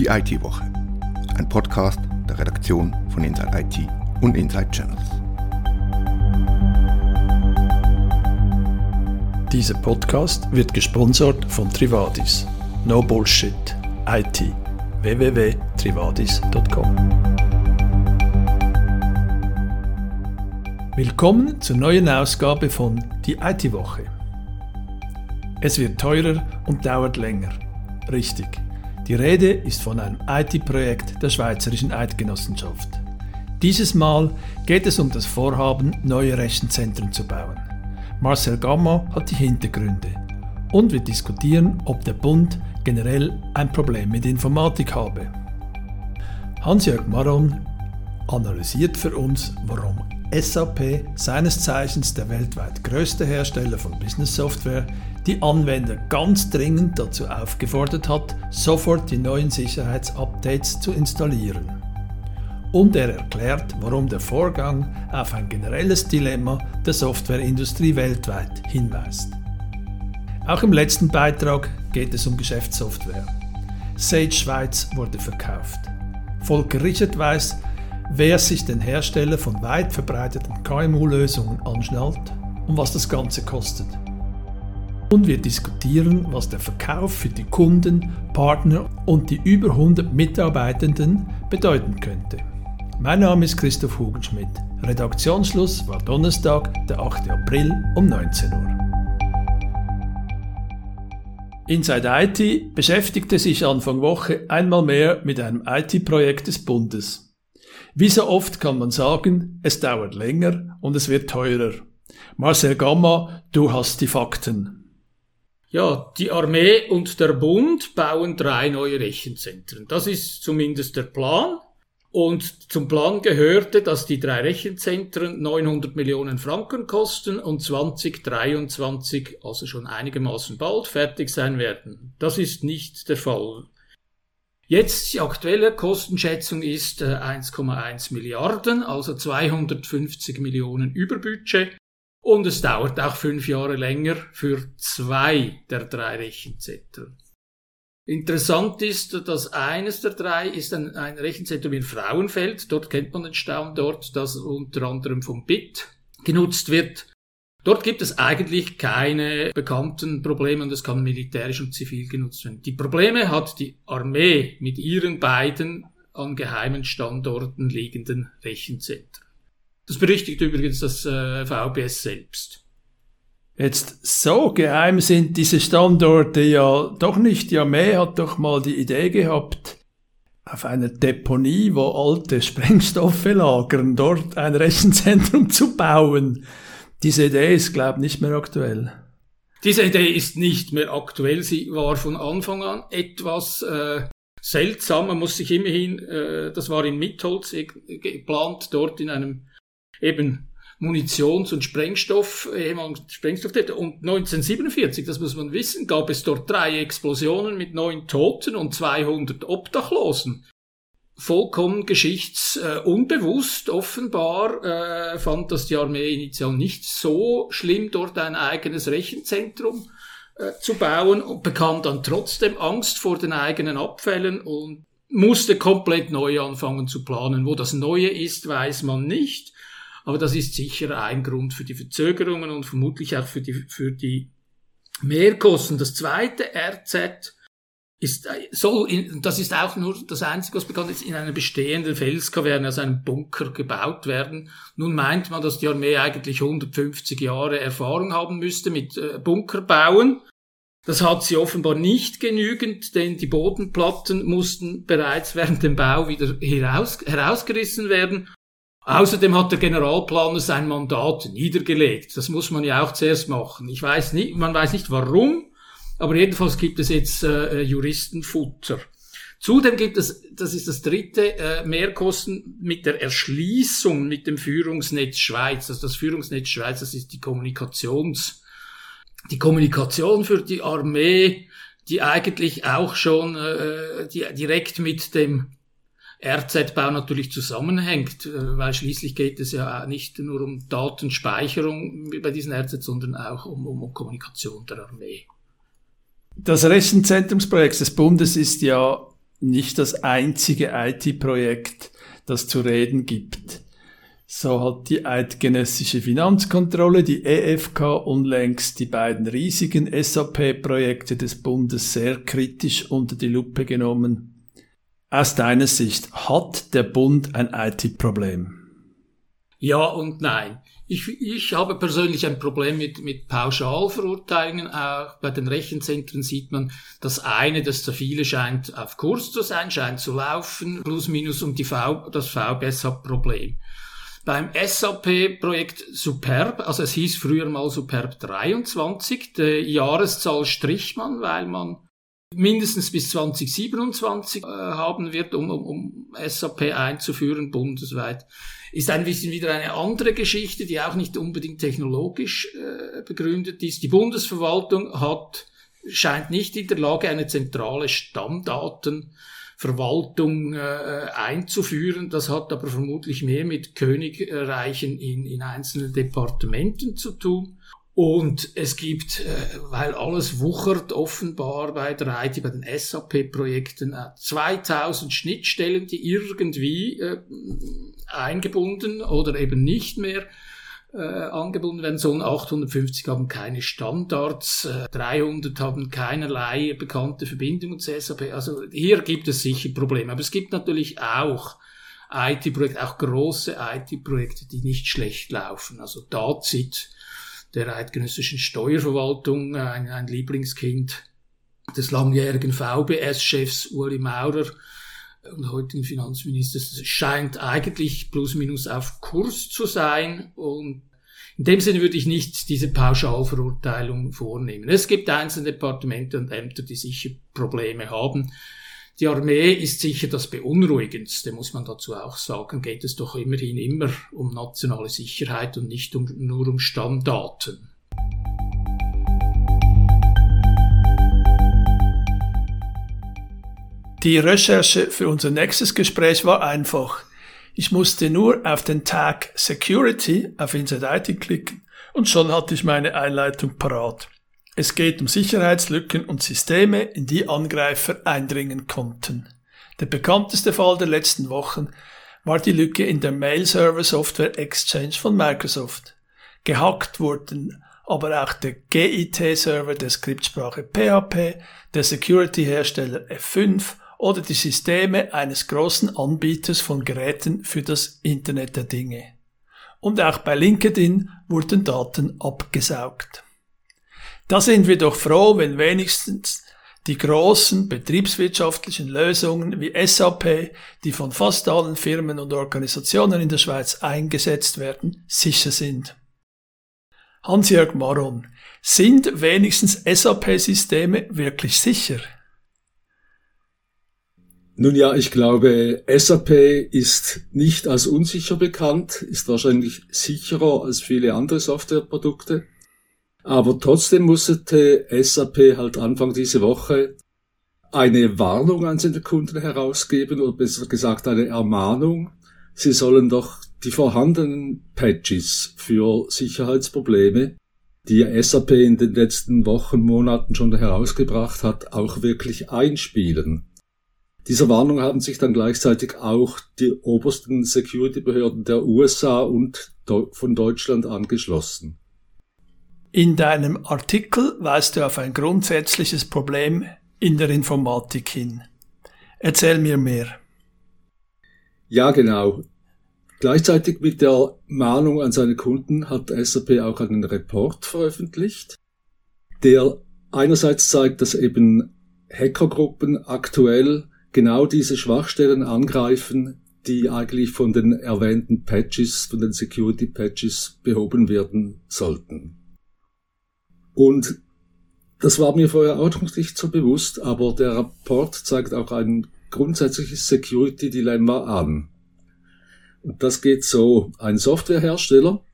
Die IT-Woche. Ein Podcast der Redaktion von Inside IT und Inside Channels. Dieser Podcast wird gesponsert von Trivadis. No Bullshit. IT. www.trivadis.com Willkommen zur neuen Ausgabe von Die IT-Woche. Es wird teurer und dauert länger. Richtig. Die Rede ist von einem IT-Projekt der Schweizerischen Eidgenossenschaft. Dieses Mal geht es um das Vorhaben, neue Rechenzentren zu bauen. Marcel Gamma hat die Hintergründe und wir diskutieren, ob der Bund generell ein Problem mit Informatik habe. Hans-Jörg Maron analysiert für uns, warum SAP, seines Zeichens der weltweit größte Hersteller von Business Software, die Anwender ganz dringend dazu aufgefordert hat, sofort die neuen Sicherheitsupdates zu installieren. Und er erklärt, warum der Vorgang auf ein generelles Dilemma der Softwareindustrie weltweit hinweist. Auch im letzten Beitrag geht es um Geschäftssoftware. Sage Schweiz wurde verkauft. Volker Richard weiß, wer sich den Hersteller von weit verbreiteten KMU-Lösungen anschnallt und was das Ganze kostet. Und wir diskutieren, was der Verkauf für die Kunden, Partner und die über 100 Mitarbeitenden bedeuten könnte. Mein Name ist Christoph Hugenschmidt. Redaktionsschluss war Donnerstag, der 8. April um 19 Uhr. Inside IT beschäftigte sich Anfang Woche einmal mehr mit einem IT-Projekt des Bundes. Wie so oft kann man sagen, es dauert länger und es wird teurer. Marcel Gamma, du hast die Fakten. Ja, die Armee und der Bund bauen drei neue Rechenzentren. Das ist zumindest der Plan. Und zum Plan gehörte, dass die drei Rechenzentren 900 Millionen Franken kosten und 2023, also schon einigermaßen bald, fertig sein werden. Das ist nicht der Fall. Jetzt die aktuelle Kostenschätzung ist 1,1 äh, Milliarden, also 250 Millionen Überbudget. Und es dauert auch fünf Jahre länger für zwei der drei Rechenzentren. Interessant ist, dass eines der drei ist ein, ein Rechenzentrum in Frauenfeld. Dort kennt man den Standort, das unter anderem vom BIT genutzt wird. Dort gibt es eigentlich keine bekannten Probleme und es kann militärisch und zivil genutzt werden. Die Probleme hat die Armee mit ihren beiden an geheimen Standorten liegenden Rechenzentren. Das berichtigt übrigens das äh, VBS selbst. Jetzt so geheim sind diese Standorte ja doch nicht. Die Armee hat doch mal die Idee gehabt, auf einer Deponie, wo alte Sprengstoffe lagern, dort ein Rechenzentrum zu bauen. Diese Idee ist, glaube ich, nicht mehr aktuell. Diese Idee ist nicht mehr aktuell. Sie war von Anfang an etwas äh, seltsam. Man muss sich immerhin, äh, das war in Mitholz geplant, dort in einem eben Munitions- und Sprengstoff, ehemaligen Sprengstoff. Und 1947, das muss man wissen, gab es dort drei Explosionen mit neun Toten und 200 Obdachlosen. Vollkommen geschichtsunbewusst, äh, offenbar, äh, fand das die Armee initial nicht so schlimm, dort ein eigenes Rechenzentrum äh, zu bauen und bekam dann trotzdem Angst vor den eigenen Abfällen und musste komplett neu anfangen zu planen. Wo das Neue ist, weiß man nicht. Aber das ist sicher ein Grund für die Verzögerungen und vermutlich auch für die, für die Mehrkosten. Das zweite RZ ist, soll in, das ist auch nur das Einzige, was bekannt ist, in einer bestehenden Felskaverne, also einem Bunker gebaut werden. Nun meint man, dass die Armee eigentlich 150 Jahre Erfahrung haben müsste mit äh, Bunkerbauen. Das hat sie offenbar nicht genügend, denn die Bodenplatten mussten bereits während dem Bau wieder heraus, herausgerissen werden Außerdem hat der Generalplaner sein Mandat niedergelegt. Das muss man ja auch zuerst machen. Ich weiß nicht, man weiß nicht warum, aber jedenfalls gibt es jetzt äh, Juristenfutter. Zudem gibt es, das ist das dritte, äh, Mehrkosten mit der Erschließung mit dem Führungsnetz Schweiz. Also das Führungsnetz Schweiz, das ist die Kommunikations, die Kommunikation für die Armee, die eigentlich auch schon äh, die, direkt mit dem RZ-Bau natürlich zusammenhängt, äh, weil schließlich geht es ja nicht nur um Datenspeicherung bei diesen RZ, sondern auch um, um Kommunikation der Armee. Das Rechenzentrumsprojekt des Bundes ist ja nicht das einzige IT-Projekt, das zu reden gibt. So hat die eidgenössische Finanzkontrolle, die EFK, unlängst die beiden riesigen SAP-Projekte des Bundes sehr kritisch unter die Lupe genommen. Aus deiner Sicht, hat der Bund ein IT-Problem? Ja und nein. Ich, ich habe persönlich ein Problem mit, mit Pauschalverurteilungen. Auch bei den Rechenzentren sieht man, das eine, das zu viele scheint auf Kurs zu sein, scheint zu laufen, plus minus und die v, das VBS hat Problem. Beim SAP-Projekt Superb, also es hieß früher mal Superb 23, die Jahreszahl strich man, weil man mindestens bis 2027 äh, haben wird, um, um, um SAP einzuführen bundesweit ist ein bisschen wieder eine andere Geschichte, die auch nicht unbedingt technologisch äh, begründet ist. Die Bundesverwaltung hat, scheint nicht in der Lage, eine zentrale Stammdatenverwaltung äh, einzuführen. Das hat aber vermutlich mehr mit Königreichen in, in einzelnen Departementen zu tun. Und es gibt, äh, weil alles wuchert offenbar bei der IT, bei den SAP-Projekten, 2000 äh, Schnittstellen, die irgendwie äh, eingebunden oder eben nicht mehr angebunden werden sollen. 850 haben keine Standards, 300 haben keinerlei bekannte Verbindungen zu SAP. Also hier gibt es sicher Probleme. Aber es gibt natürlich auch IT-Projekte, auch große IT-Projekte, die nicht schlecht laufen. Also Dazit, der eidgenössischen Steuerverwaltung, ein, ein Lieblingskind des langjährigen VBS-Chefs Uli Maurer und heutigen Finanzministers, scheint eigentlich plus minus auf Kurs zu sein und in dem Sinne würde ich nicht diese Pauschalverurteilung vornehmen. Es gibt einzelne Departemente und Ämter, die sicher Probleme haben. Die Armee ist sicher das Beunruhigendste, muss man dazu auch sagen. Geht es doch immerhin immer um nationale Sicherheit und nicht um, nur um Stammdaten. Die Recherche für unser nächstes Gespräch war einfach. Ich musste nur auf den Tag Security auf Inside IT klicken und schon hatte ich meine Einleitung parat. Es geht um Sicherheitslücken und Systeme, in die Angreifer eindringen konnten. Der bekannteste Fall der letzten Wochen war die Lücke in der Mail-Server-Software Exchange von Microsoft. Gehackt wurden aber auch der GIT-Server der Skriptsprache PHP, der Security-Hersteller F5 oder die Systeme eines großen Anbieters von Geräten für das Internet der Dinge. Und auch bei LinkedIn wurden Daten abgesaugt. Da sind wir doch froh, wenn wenigstens die großen betriebswirtschaftlichen Lösungen wie SAP, die von fast allen Firmen und Organisationen in der Schweiz eingesetzt werden, sicher sind. Hans-Jörg Maron, sind wenigstens SAP-Systeme wirklich sicher? Nun ja, ich glaube, SAP ist nicht als unsicher bekannt, ist wahrscheinlich sicherer als viele andere Softwareprodukte. Aber trotzdem musste SAP halt Anfang diese Woche eine Warnung an seine Kunden herausgeben oder besser gesagt eine Ermahnung. Sie sollen doch die vorhandenen Patches für Sicherheitsprobleme, die SAP in den letzten Wochen, Monaten schon herausgebracht hat, auch wirklich einspielen. Dieser Warnung haben sich dann gleichzeitig auch die obersten Security-Behörden der USA und von Deutschland angeschlossen. In deinem Artikel weist du auf ein grundsätzliches Problem in der Informatik hin. Erzähl mir mehr. Ja, genau. Gleichzeitig mit der Mahnung an seine Kunden hat SAP auch einen Report veröffentlicht, der einerseits zeigt, dass eben Hackergruppen aktuell genau diese Schwachstellen angreifen, die eigentlich von den erwähnten Patches, von den Security Patches behoben werden sollten. Und das war mir vorher auch nicht so bewusst, aber der Rapport zeigt auch ein grundsätzliches Security-Dilemma an. Und das geht so, ein Softwarehersteller,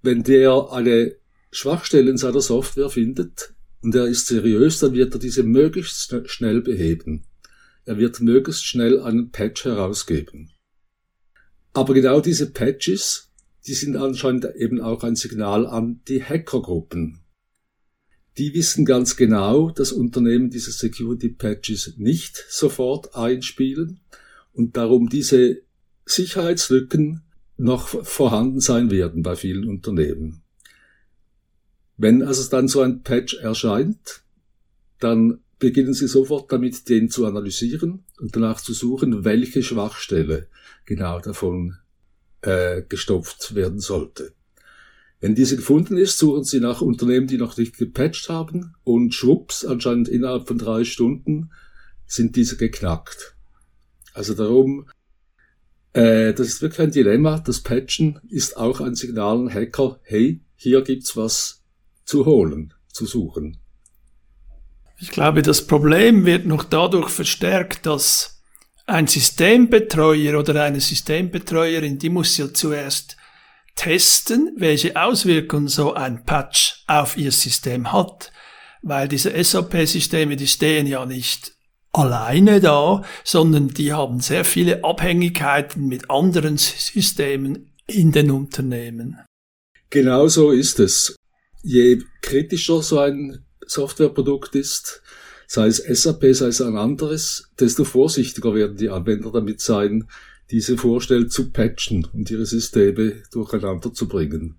wenn der eine Schwachstelle in seiner Software findet und er ist seriös, dann wird er diese möglichst schnell beheben. Er wird möglichst schnell einen Patch herausgeben. Aber genau diese Patches die sind anscheinend eben auch ein Signal an die Hackergruppen. Die wissen ganz genau, dass Unternehmen diese Security Patches nicht sofort einspielen und darum diese Sicherheitslücken noch vorhanden sein werden bei vielen Unternehmen. Wenn also dann so ein Patch erscheint, dann beginnen Sie sofort damit, den zu analysieren und danach zu suchen, welche Schwachstelle genau davon äh, gestopft werden sollte. Wenn diese gefunden ist, suchen Sie nach Unternehmen, die noch nicht gepatcht haben und schwupps, anscheinend innerhalb von drei Stunden sind diese geknackt. Also darum, äh, das ist wirklich ein Dilemma. Das Patchen ist auch ein Signal an Hacker, hey, hier gibt's was zu holen, zu suchen. Ich glaube, das Problem wird noch dadurch verstärkt, dass ein Systembetreuer oder eine Systembetreuerin, die muss ja zuerst testen, welche Auswirkungen so ein Patch auf ihr System hat, weil diese SAP-Systeme, die stehen ja nicht alleine da, sondern die haben sehr viele Abhängigkeiten mit anderen Systemen in den Unternehmen. Genau so ist es. Je kritischer so ein Softwareprodukt ist, sei es SAP, sei es ein anderes, desto vorsichtiger werden die Anwender damit sein, diese Vorstellen zu patchen und ihre Systeme durcheinander zu bringen.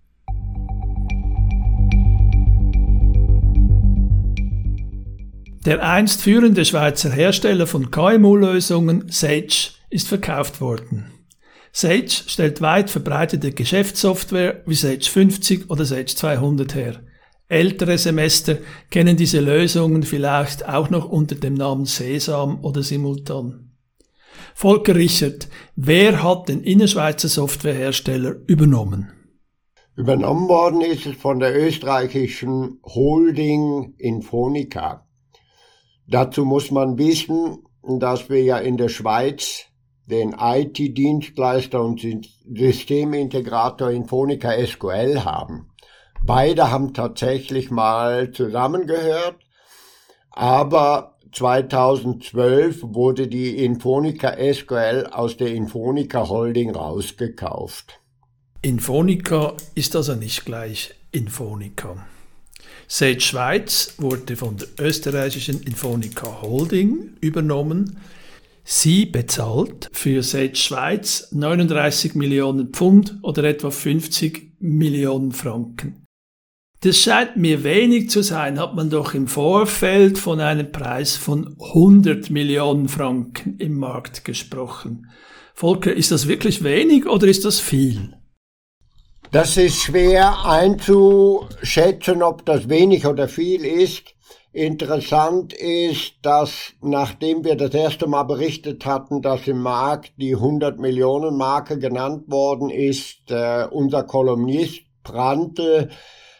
Der einst führende Schweizer Hersteller von KMU-Lösungen, Sage, ist verkauft worden. Sage stellt weit verbreitete Geschäftssoftware wie Sage 50 oder Sage 200 her. Ältere Semester kennen diese Lösungen vielleicht auch noch unter dem Namen Sesam oder Simultan. Volker Richard, wer hat den Innerschweizer Softwarehersteller übernommen? Übernommen worden ist es von der österreichischen Holding Infonica. Dazu muss man wissen, dass wir ja in der Schweiz den IT-Dienstleister und Systemintegrator Infonica SQL haben. Beide haben tatsächlich mal zusammengehört, aber 2012 wurde die Infonica SQL aus der Infonica Holding rausgekauft. Infonica ist also nicht gleich Infonica. Sage Schweiz wurde von der österreichischen Infonica Holding übernommen. Sie bezahlt für Sage Schweiz 39 Millionen Pfund oder etwa 50 Millionen Franken. Das scheint mir wenig zu sein, hat man doch im Vorfeld von einem Preis von 100 Millionen Franken im Markt gesprochen. Volker, ist das wirklich wenig oder ist das viel? Das ist schwer einzuschätzen, ob das wenig oder viel ist. Interessant ist, dass nachdem wir das erste Mal berichtet hatten, dass im Markt die 100 Millionen Marke genannt worden ist, äh, unser Kolumnist Prante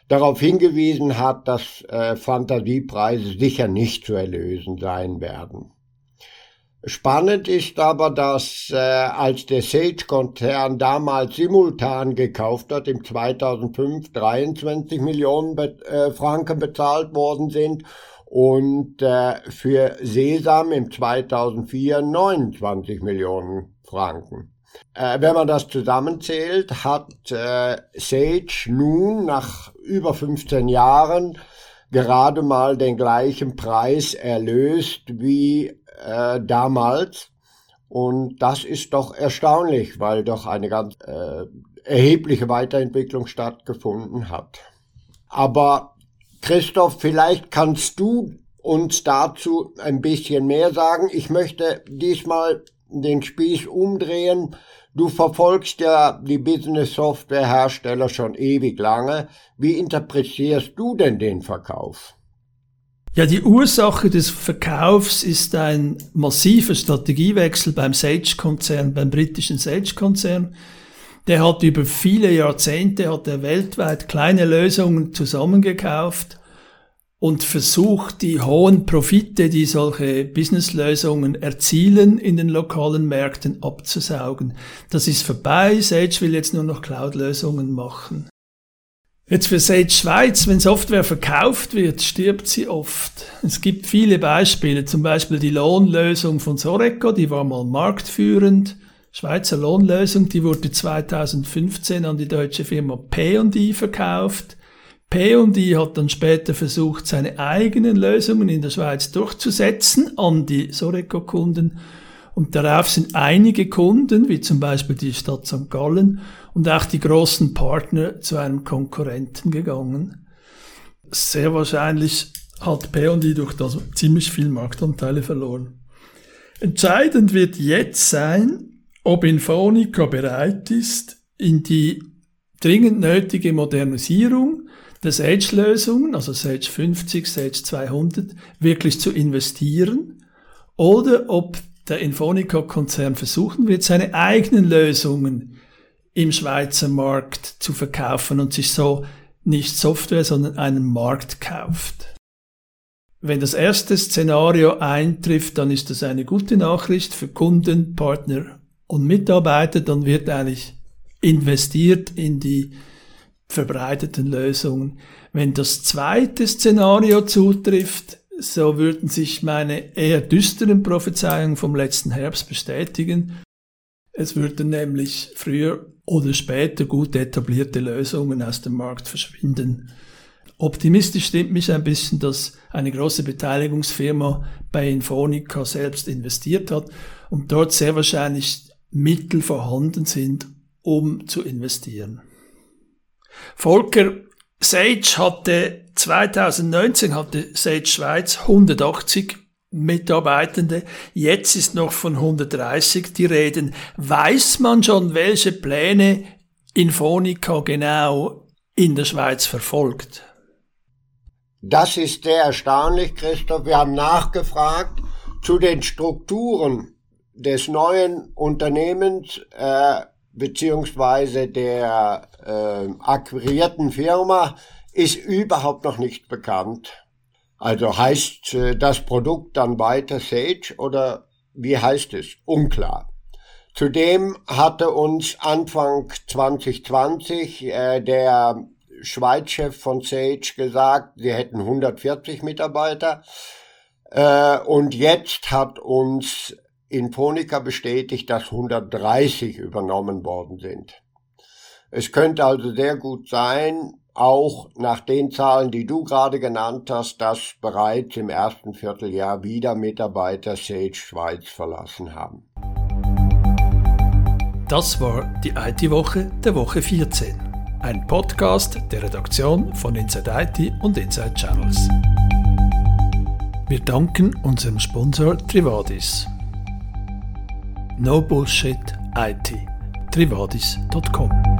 darauf hingewiesen hat, dass äh, Fantasiepreise sicher nicht zu erlösen sein werden. Spannend ist aber, dass äh, als der Sage-Konzern damals simultan gekauft hat, im 2005 23 Millionen Be äh, Franken bezahlt worden sind und äh, für Sesam im 2004 29 Millionen Franken. Äh, wenn man das zusammenzählt, hat äh, Sage nun nach über 15 Jahren gerade mal den gleichen Preis erlöst wie äh, damals. Und das ist doch erstaunlich, weil doch eine ganz äh, erhebliche Weiterentwicklung stattgefunden hat. Aber Christoph, vielleicht kannst du uns dazu ein bisschen mehr sagen. Ich möchte diesmal den Spieß umdrehen. Du verfolgst ja die Business Software Hersteller schon ewig lange. Wie interpretierst du denn den Verkauf? Ja, die Ursache des Verkaufs ist ein massiver Strategiewechsel beim Sage-Konzern, beim britischen Sage-Konzern. Der hat über viele Jahrzehnte, hat er weltweit kleine Lösungen zusammengekauft und versucht, die hohen Profite, die solche Businesslösungen erzielen, in den lokalen Märkten abzusaugen. Das ist vorbei. Sage will jetzt nur noch Cloud-Lösungen machen. Jetzt für Sage Schweiz, wenn Software verkauft wird, stirbt sie oft. Es gibt viele Beispiele, zum Beispiel die Lohnlösung von Soreco, die war mal marktführend. Schweizer Lohnlösung, die wurde 2015 an die deutsche Firma P&I verkauft. P&I hat dann später versucht, seine eigenen Lösungen in der Schweiz durchzusetzen an die Soreco-Kunden. Und darauf sind einige Kunden, wie zum Beispiel die Stadt St. Gallen und auch die großen Partner zu einem Konkurrenten gegangen. Sehr wahrscheinlich hat P&I durch das ziemlich viel Marktanteile verloren. Entscheidend wird jetzt sein, ob Infonica bereit ist, in die dringend nötige Modernisierung der Sage-Lösungen, also Sage 50, Sage 200, wirklich zu investieren oder ob der Infonica-Konzern versuchen wird, seine eigenen Lösungen im Schweizer Markt zu verkaufen und sich so nicht Software, sondern einen Markt kauft. Wenn das erste Szenario eintrifft, dann ist das eine gute Nachricht für Kunden, Partner und Mitarbeiter. Dann wird eigentlich investiert in die verbreiteten Lösungen. Wenn das zweite Szenario zutrifft, so würden sich meine eher düsteren Prophezeiungen vom letzten Herbst bestätigen. Es würden nämlich früher oder später gut etablierte Lösungen aus dem Markt verschwinden. Optimistisch stimmt mich ein bisschen, dass eine große Beteiligungsfirma bei Infonica selbst investiert hat und dort sehr wahrscheinlich Mittel vorhanden sind, um zu investieren. Volker, Sage hatte 2019 hatte Sage Schweiz 180 Mitarbeitende, jetzt ist noch von 130 die Reden. Weiß man schon, welche Pläne Infonica genau in der Schweiz verfolgt? Das ist sehr erstaunlich, Christoph. Wir haben nachgefragt zu den Strukturen des neuen Unternehmens äh, beziehungsweise der äh, akquirierten Firma ist überhaupt noch nicht bekannt. Also heißt äh, das Produkt dann weiter Sage oder wie heißt es? Unklar. Zudem hatte uns Anfang 2020 äh, der Schweizchef von Sage gesagt, sie hätten 140 Mitarbeiter. Äh, und jetzt hat uns Infonica bestätigt, dass 130 übernommen worden sind. Es könnte also sehr gut sein, auch nach den Zahlen, die du gerade genannt hast, dass bereits im ersten Vierteljahr wieder Mitarbeiter Sage Schweiz verlassen haben. Das war die IT-Woche der Woche 14. Ein Podcast der Redaktion von Inside IT und Inside Channels. Wir danken unserem Sponsor Trivadis. No Bullshit IT. Trivadis.com